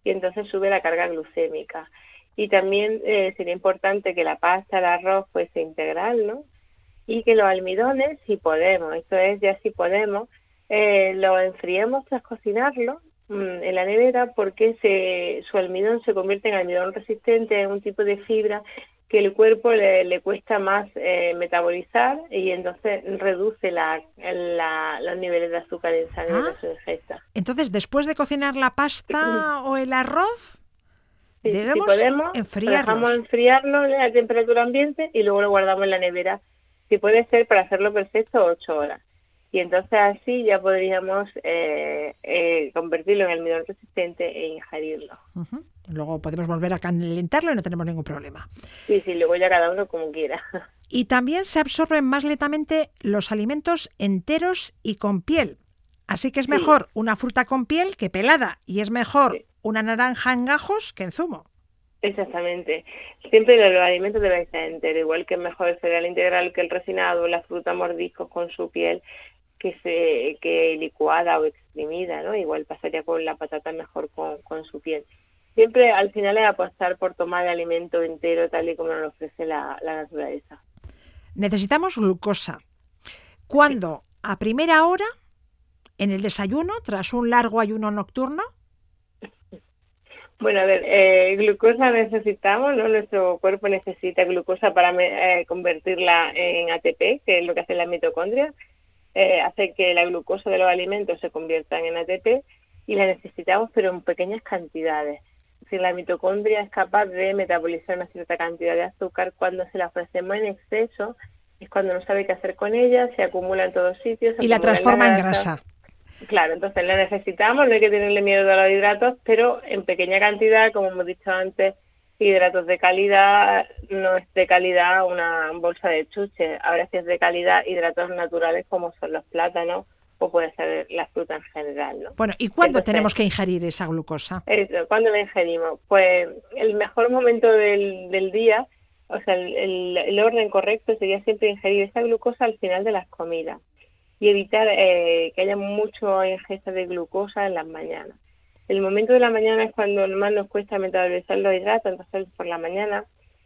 y entonces sube la carga glucémica. Y también eh, sería importante que la pasta, el arroz fuese integral, ¿no? Y que los almidones, si podemos, esto es ya si podemos, eh, lo enfriemos tras cocinarlo mm, en la nevera porque se, su almidón se convierte en almidón resistente, en un tipo de fibra que el cuerpo le, cuesta más eh, metabolizar y entonces reduce la, los niveles de azúcar en sangre ah, de su Entonces, después de cocinar la pasta o el arroz, debemos si podemos, dejamos enfriarlo a temperatura ambiente y luego lo guardamos en la nevera. Si puede ser para hacerlo perfecto, ocho horas. Y entonces así ya podríamos eh, eh, convertirlo en almidón resistente e ingerirlo. Luego podemos volver a calentarlo y no tenemos ningún problema. Sí, sí, luego ya cada uno como quiera. Y también se absorben más lentamente los alimentos enteros y con piel. Así que es mejor una fruta con piel que pelada y es mejor una naranja en gajos que en zumo. Exactamente. Siempre los alimentos deben ser enteros, igual que es mejor el cereal integral que el refinado, la fruta mordiscos con su piel que se que licuada o exprimida, ¿no? Igual pasaría con la patata mejor con, con su piel siempre al final es apostar por tomar el alimento entero tal y como nos lo ofrece la, naturaleza. Necesitamos glucosa. ¿Cuándo? ¿A primera hora? ¿En el desayuno? ¿Tras un largo ayuno nocturno? Bueno, a ver, eh, glucosa necesitamos, ¿no? Nuestro cuerpo necesita glucosa para eh, convertirla en ATP, que es lo que hace la mitocondria. Eh, hace que la glucosa de los alimentos se conviertan en ATP y la necesitamos, pero en pequeñas cantidades si la mitocondria es capaz de metabolizar una cierta cantidad de azúcar, cuando se la ofrecemos en exceso, es cuando no sabe qué hacer con ella, se acumula en todos sitios. Y la transforma en grasa. Claro, entonces la necesitamos, no hay que tenerle miedo a los hidratos, pero en pequeña cantidad, como hemos dicho antes, hidratos de calidad, no es de calidad una bolsa de chuche, ahora sí es de calidad hidratos naturales como son los plátanos o puede ser la fruta en general. ¿no? Bueno, ¿y cuándo tenemos que ingerir esa glucosa? Eso, ¿cuándo la ingerimos? Pues el mejor momento del, del día, o sea, el, el, orden correcto sería siempre ingerir esa glucosa al final de las comidas y evitar eh, que haya mucho ingesta de glucosa en las mañanas. El momento de la mañana es cuando más nos cuesta metabolizar los hidratos, entonces por la mañana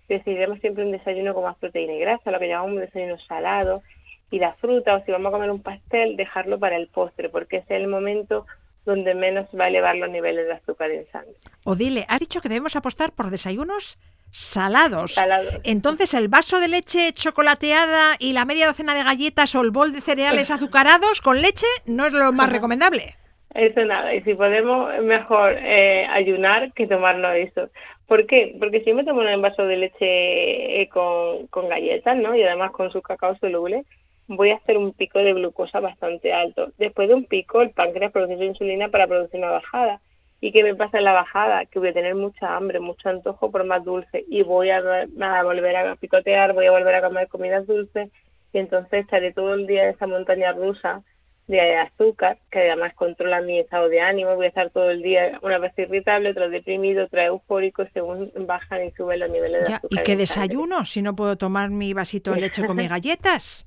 decidiremos siempre un desayuno con más proteína y grasa, lo que llamamos un desayuno salado, y la fruta, o si vamos a comer un pastel, dejarlo para el postre, porque ese es el momento donde menos va a elevar los niveles de azúcar en sangre. O dile, ha dicho que debemos apostar por desayunos salados. salados. Entonces, el vaso de leche chocolateada y la media docena de galletas o el bol de cereales azucarados con leche no es lo más recomendable. Eso nada, y si podemos, mejor eh, ayunar que tomarnos eso. ¿Por qué? Porque si me tomo un vaso de leche eh, con, con galletas, ¿no? Y además con su cacao soluble, voy a hacer un pico de glucosa bastante alto. Después de un pico, el páncreas produce insulina para producir una bajada. ¿Y qué me pasa en la bajada? Que voy a tener mucha hambre, mucho antojo por más dulce y voy a, a volver a picotear, voy a volver a comer comidas dulces y entonces estaré todo el día en esa montaña rusa de azúcar, que además controla mi estado de ánimo, voy a estar todo el día una vez irritable, otra deprimido, otra eufórico, según bajan y suben los niveles de azúcar. ¿Y qué desayuno si no puedo tomar mi vasito de leche con mis galletas?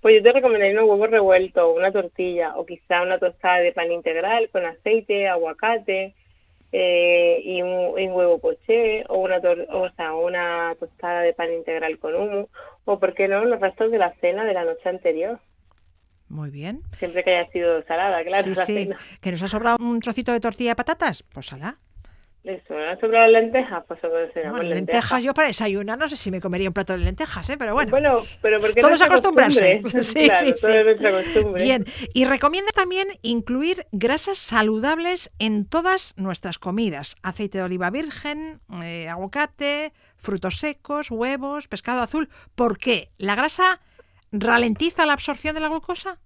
Pues yo te recomendaría un huevo revuelto, una tortilla o quizá una tostada de pan integral con aceite, aguacate eh, y, un, huevo poché o una, o sea, una tostada de pan integral con humo o, ¿por qué no?, los restos de la cena de la noche anterior. Muy bien. Siempre que haya sido salada, claro. Sí, sí. ¿Que nos ha sobrado un trocito de tortilla de patatas? Pues salada. Eso, ¿me han sobrado lentejas? Pues eso lentejas. lentejas. yo para desayunar no sé si me comería un plato de lentejas, ¿eh? pero bueno. Bueno, pero porque Todos acostumbrarse. Sí, sí, sí. Bien, y recomienda también incluir grasas saludables en todas nuestras comidas. Aceite de oliva virgen, eh, aguacate, frutos secos, huevos, pescado azul. ¿Por qué? ¿La grasa ralentiza la absorción de la glucosa?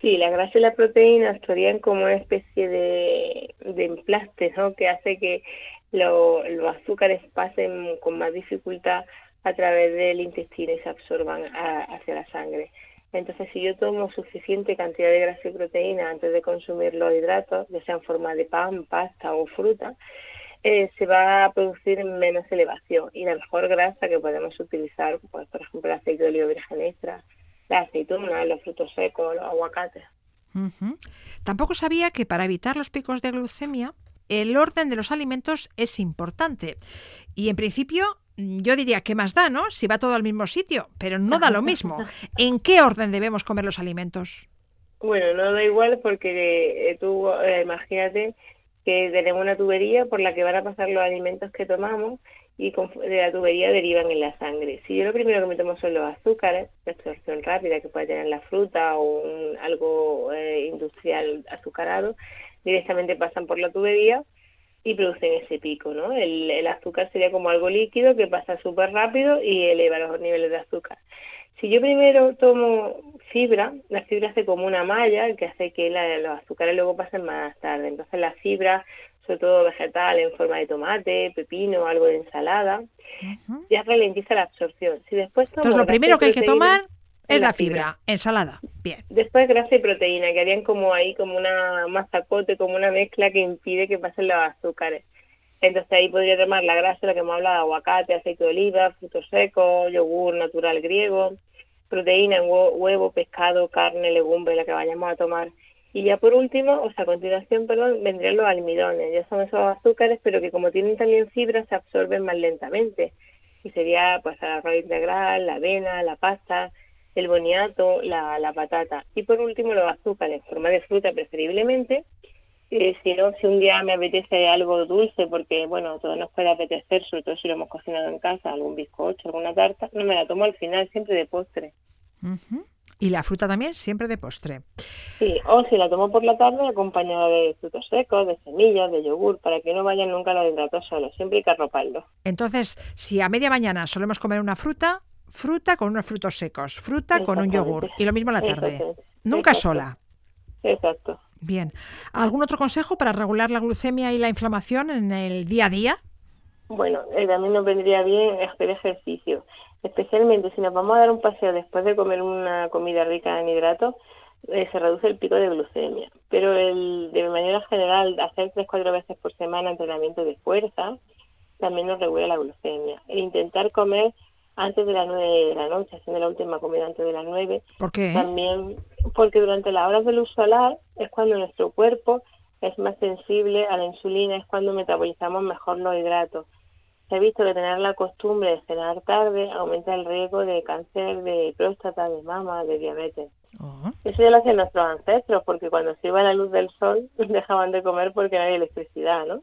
Sí, la grasa y la proteína actuarían como una especie de, de emplaste, ¿no? Que hace que los azúcares pasen con más dificultad a través del intestino y se absorban hacia la sangre. Entonces, si yo tomo suficiente cantidad de grasa y proteína antes de consumir los hidratos, ya sea en forma de pan, pasta o fruta, eh, se va a producir menos elevación. Y la mejor grasa que podemos utilizar, pues, por ejemplo, el aceite de oliva virgen extra, la aceituna, los frutos secos, los aguacates. Tampoco sabía que para evitar los picos de glucemia, el orden de los alimentos es importante. Y en principio, yo diría que más da, ¿no? Si va todo al mismo sitio, pero no da lo mismo. ¿En qué orden debemos comer los alimentos? Bueno, no da igual porque eh, tú eh, imagínate que tenemos una tubería por la que van a pasar los alimentos que tomamos y de la tubería derivan en la sangre. Si yo lo primero que me tomo son los azúcares, la absorción rápida que puede tener la fruta o algo eh, industrial azucarado, directamente pasan por la tubería y producen ese pico, ¿no? El, el azúcar sería como algo líquido que pasa súper rápido y eleva los niveles de azúcar. Si yo primero tomo fibra, la fibra hace como una malla que hace que los azúcares luego pasen más tarde. Entonces la fibra sobre todo vegetal en forma de tomate, pepino, algo de ensalada, ya ralentiza la absorción. Si después Entonces lo primero que hay que tomar es la fibra, ensalada. Bien. Después grasa y proteína, que harían como ahí como una masacote, como una mezcla que impide que pasen los azúcares. Entonces ahí podría tomar la grasa, la que hemos hablado, aguacate, aceite de oliva, frutos secos, yogur natural griego, proteína, huevo, pescado, carne, legumbre, la que vayamos a tomar y ya por último, o sea, a continuación, perdón, vendrían los almidones. Ya son esos azúcares, pero que como tienen también fibra, se absorben más lentamente. Y sería pues el arroz integral, la avena, la pasta, el boniato, la, patata. Y por último, los azúcares, en forma de fruta preferiblemente. Eh, si no, si un día me apetece algo dulce, porque bueno, todo nos puede apetecer, sobre todo si lo hemos cocinado en casa, algún bizcocho, alguna tarta, no me la tomo al final, siempre de postre. Y la fruta también, siempre de postre. Sí, o si la tomo por la tarde, acompañada de frutos secos, de semillas, de yogur, para que no vayan nunca los hidratos solos. Siempre hay que arroparlo. Entonces, si a media mañana solemos comer una fruta, fruta con unos frutos secos, fruta con un yogur. Y lo mismo la tarde. Nunca sola. Exacto. Bien. ¿Algún otro consejo para regular la glucemia y la inflamación en el día a día? Bueno, eh, también nos vendría bien hacer ejercicio, especialmente si nos vamos a dar un paseo después de comer una comida rica en hidratos, eh, se reduce el pico de glucemia. Pero el, de manera general, hacer tres cuatro veces por semana entrenamiento de fuerza también nos regula la glucemia. E intentar comer antes de las nueve de la noche, haciendo la última comida antes de las nueve. ¿Por qué? También porque durante las horas de luz solar es cuando nuestro cuerpo es más sensible a la insulina, es cuando metabolizamos mejor los hidratos. Se ha visto que tener la costumbre de cenar tarde aumenta el riesgo de cáncer de próstata, de mama, de diabetes. Oh. Eso ya lo hacían nuestros ancestros, porque cuando se iba la luz del sol dejaban de comer porque no había electricidad, ¿no?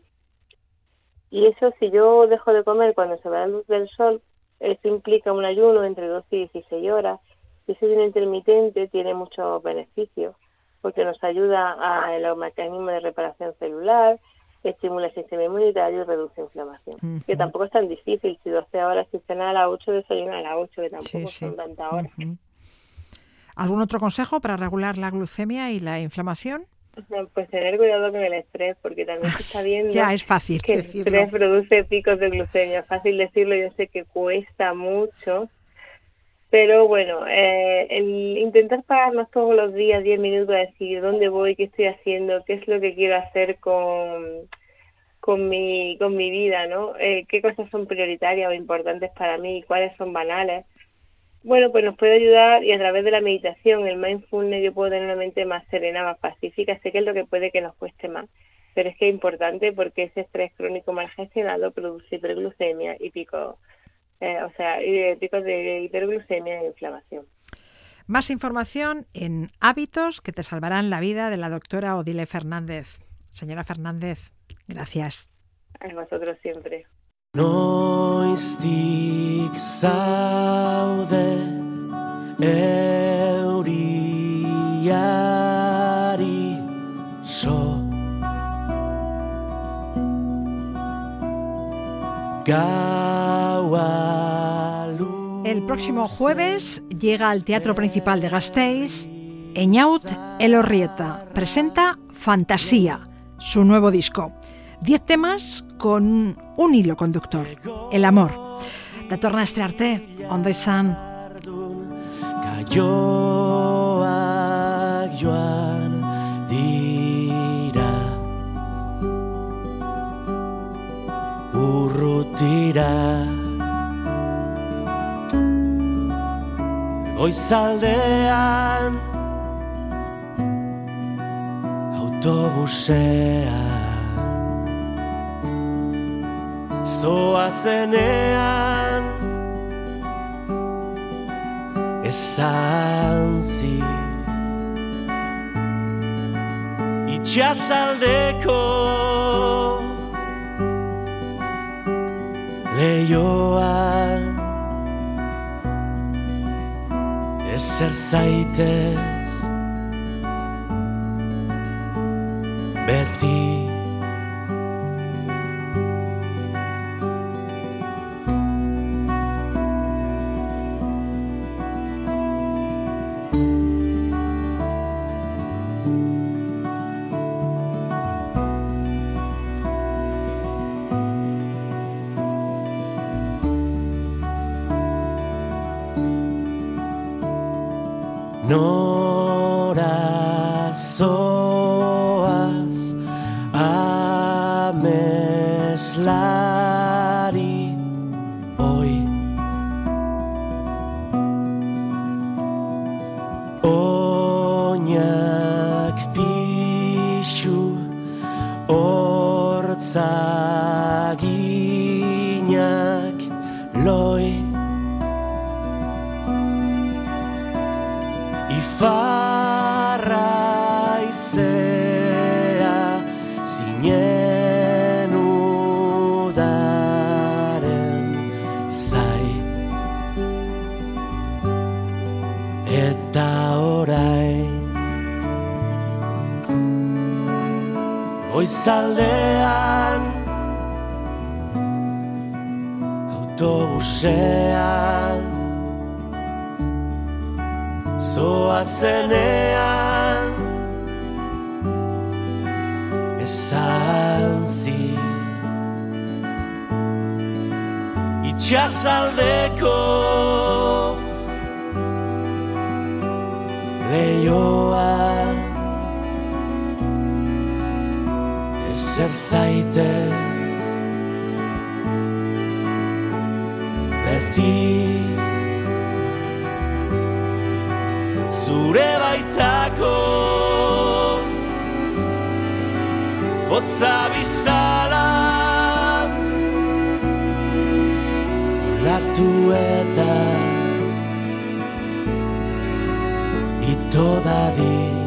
Y eso, si yo dejo de comer cuando se va la luz del sol, eso implica un ayuno entre 12 y 16 horas. Y ese ayuno intermitente tiene muchos beneficios porque nos ayuda a los mecanismos de reparación celular, estimula el sistema inmunitario y reduce inflamación. Que tampoco es tan difícil, si 12 horas si cena a las 8, desayuna a las 8, que tampoco son tantas horas. ¿Algún otro consejo para regular la glucemia y la inflamación? Pues tener cuidado con el estrés, porque también se está viendo ya es fácil que el estrés produce picos de glucemia. Fácil decirlo, yo sé que cuesta mucho, pero bueno, eh, el intentar pararnos todos los días 10 minutos a decir dónde voy, qué estoy haciendo, qué es lo que quiero hacer con, con, mi, con mi vida, ¿no? Eh, qué cosas son prioritarias o importantes para mí, cuáles son banales bueno, pues nos puede ayudar y a través de la meditación, el mindfulness, yo puedo tener una mente más serena, más pacífica. Sé que es lo que puede que nos cueste más, pero es que es importante porque ese estrés crónico mal gestionado produce hiperglucemia y pico, eh, o sea, picos de hiperglucemia e inflamación. Más información en Hábitos que te salvarán la vida de la doctora Odile Fernández. Señora Fernández, gracias. A vosotros siempre. Noiztik zaude euriari so El próximo jueves llega al Teatro Principal de Gasteiz Eñaut Elorrieta presenta Fantasía, su nuevo disco. Diez temas con un hilo conductor, el amor. Datorna este arte, ondo Goizaldean Autobusean zoa zenean esan zi itxasaldeko leioan zer zaitez goizaldean autobusean. Zoa zenean. Esan zi itxasaldeko leioan ezer zaitez? Beti. Zure baitako Otza bizala. Latu eta Ito dadi